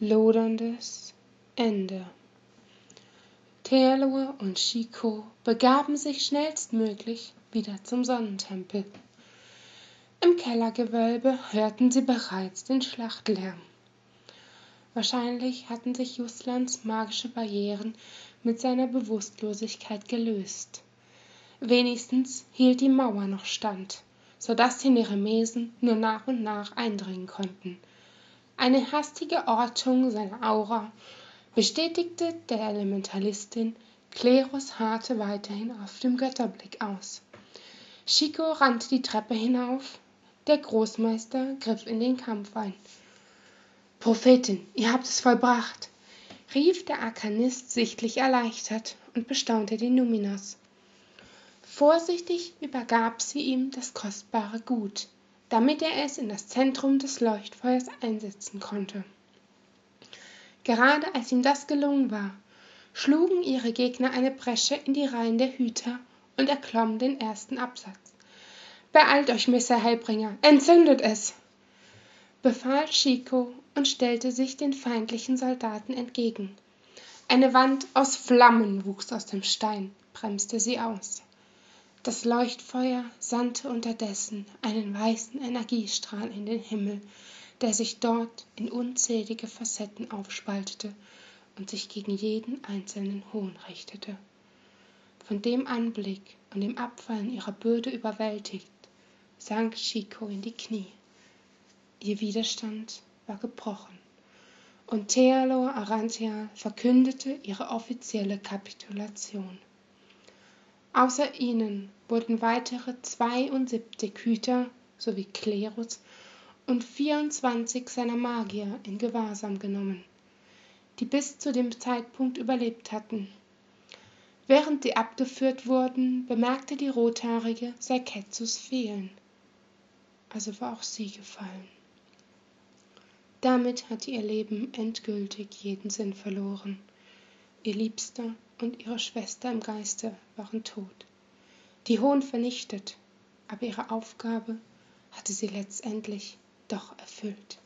loderndes Ende. Theodor und Chico begaben sich schnellstmöglich wieder zum Sonnentempel. Im Kellergewölbe hörten sie bereits den Schlachtlärm. Wahrscheinlich hatten sich Justlands magische Barrieren mit seiner Bewusstlosigkeit gelöst. Wenigstens hielt die Mauer noch stand, so dass die Neremesen nur nach und nach eindringen konnten. Eine hastige Ortung seiner Aura bestätigte der Elementalistin, Klerus harrte weiterhin auf dem Götterblick aus. Chico rannte die Treppe hinauf, der Großmeister griff in den Kampf ein. Prophetin, ihr habt es vollbracht, rief der Arkanist sichtlich erleichtert und bestaunte die Numinas. Vorsichtig übergab sie ihm das kostbare Gut, damit er es in das Zentrum des Leuchtfeuers einsetzen konnte. Gerade als ihm das gelungen war, schlugen ihre Gegner eine Bresche in die Reihen der Hüter und erklommen den ersten Absatz. Beeilt euch, Messer Hellbringer, entzündet es! befahl Chico und stellte sich den feindlichen Soldaten entgegen. Eine Wand aus Flammen wuchs aus dem Stein, bremste sie aus. Das Leuchtfeuer sandte unterdessen einen weißen Energiestrahl in den Himmel, der sich dort in unzählige Facetten aufspaltete und sich gegen jeden einzelnen Hohn richtete. Von dem Anblick und dem Abfallen ihrer Bürde überwältigt, sank Chico in die Knie. Ihr Widerstand war gebrochen und Thealor Arantia verkündete ihre offizielle Kapitulation. Außer ihnen wurden weitere 72 Hüter sowie Klerus und 24 seiner Magier in Gewahrsam genommen, die bis zu dem Zeitpunkt überlebt hatten. Während sie abgeführt wurden, bemerkte die Rothaarige Serkezus fehlen. Also war auch sie gefallen. Damit hatte ihr Leben endgültig jeden Sinn verloren. Ihr Liebster und ihre Schwester im Geiste waren tot. Die Hohn vernichtet, aber ihre Aufgabe hatte sie letztendlich doch erfüllt.